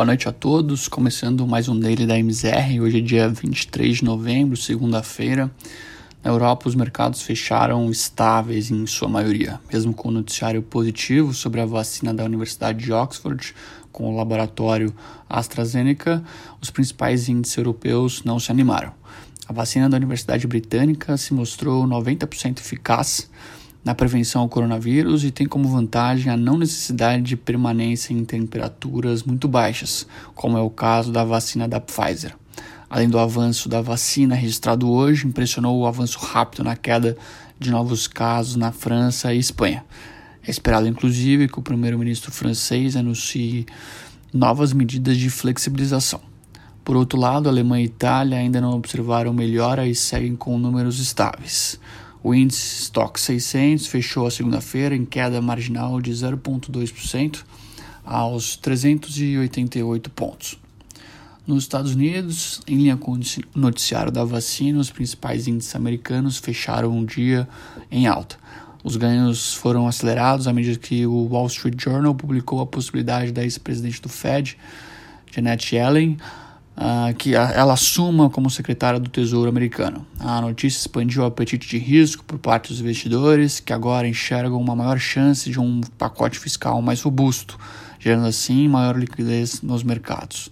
Boa noite a todos, começando mais um Daily da MZR. Hoje é dia 23 de novembro, segunda-feira. Na Europa, os mercados fecharam estáveis em sua maioria, mesmo com o noticiário positivo sobre a vacina da Universidade de Oxford com o laboratório AstraZeneca. Os principais índices europeus não se animaram. A vacina da Universidade Britânica se mostrou 90% eficaz na prevenção ao coronavírus e tem como vantagem a não necessidade de permanência em temperaturas muito baixas, como é o caso da vacina da Pfizer. Além do avanço da vacina registrado hoje, impressionou o avanço rápido na queda de novos casos na França e Espanha. É esperado, inclusive, que o primeiro-ministro francês anuncie novas medidas de flexibilização. Por outro lado, Alemanha e Itália ainda não observaram melhora e seguem com números estáveis. O índice Stock 600 fechou a segunda-feira em queda marginal de 0,2% aos 388 pontos. Nos Estados Unidos, em linha com o noticiário da vacina, os principais índices americanos fecharam um dia em alta. Os ganhos foram acelerados à medida que o Wall Street Journal publicou a possibilidade da ex-presidente do Fed, Janet Yellen, uh, que ela assuma como secretária do Tesouro americano. A notícia expandiu o apetite de risco por parte dos investidores, que agora enxergam uma maior chance de um pacote fiscal mais robusto, gerando assim maior liquidez nos mercados.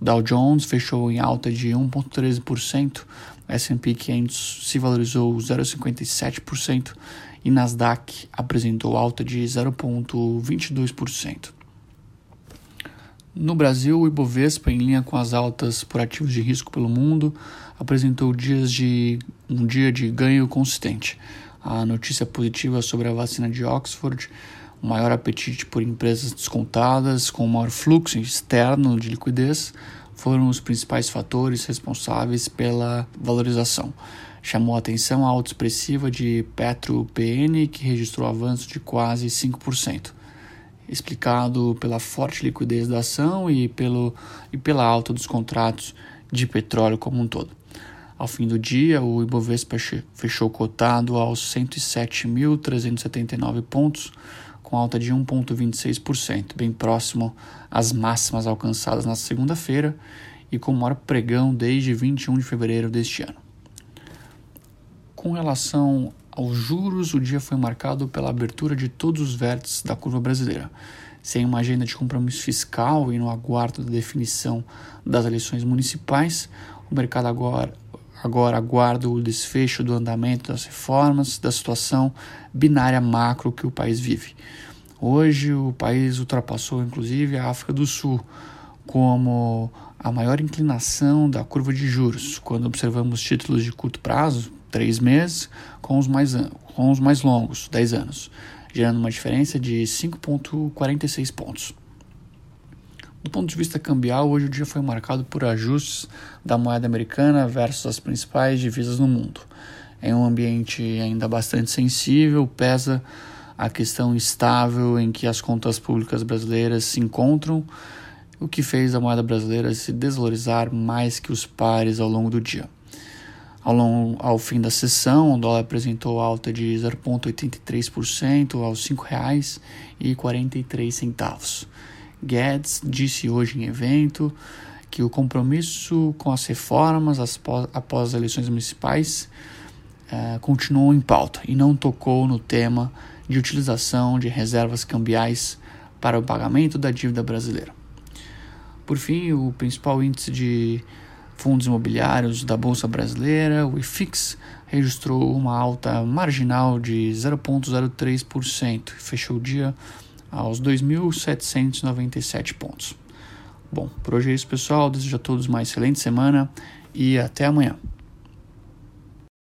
O Dow Jones fechou em alta de 1,13%, o S&P 500 se valorizou 0,57% e Nasdaq apresentou alta de 0,22%. No Brasil, o Ibovespa, em linha com as altas por ativos de risco pelo mundo, apresentou dias de um dia de ganho consistente. A notícia positiva sobre a vacina de Oxford, o maior apetite por empresas descontadas com maior fluxo externo de liquidez, foram os principais fatores responsáveis pela valorização. Chamou a atenção a alta expressiva de Petro PN, que registrou avanço de quase 5% explicado pela forte liquidez da ação e, pelo, e pela alta dos contratos de petróleo como um todo. Ao fim do dia, o Ibovespa fechou cotado aos 107.379 pontos, com alta de 1,26%, bem próximo às máximas alcançadas na segunda-feira e com o maior pregão desde 21 de fevereiro deste ano. Com relação aos juros, o dia foi marcado pela abertura de todos os vértices da curva brasileira. Sem uma agenda de compromisso fiscal e no aguardo da definição das eleições municipais, o mercado agora, agora aguarda o desfecho do andamento das reformas, da situação binária macro que o país vive. Hoje, o país ultrapassou inclusive a África do Sul como a maior inclinação da curva de juros, quando observamos títulos de curto prazo, três meses, com os mais, com os mais longos, 10 anos, gerando uma diferença de 5,46 pontos. Do ponto de vista cambial, hoje o dia foi marcado por ajustes da moeda americana versus as principais divisas no mundo. Em um ambiente ainda bastante sensível, pesa a questão estável em que as contas públicas brasileiras se encontram, o que fez a moeda brasileira se desvalorizar mais que os pares ao longo do dia. Ao, longo, ao fim da sessão, o dólar apresentou alta de 0,83% aos R$ 5,43. Guedes disse hoje em evento que o compromisso com as reformas após as eleições municipais uh, continuou em pauta e não tocou no tema de utilização de reservas cambiais para o pagamento da dívida brasileira. Por fim, o principal índice de fundos imobiliários da Bolsa Brasileira, o IFIX, registrou uma alta marginal de 0,03% e fechou o dia aos 2.797 pontos. Bom, por hoje é isso, pessoal. Desejo a todos uma excelente semana e até amanhã.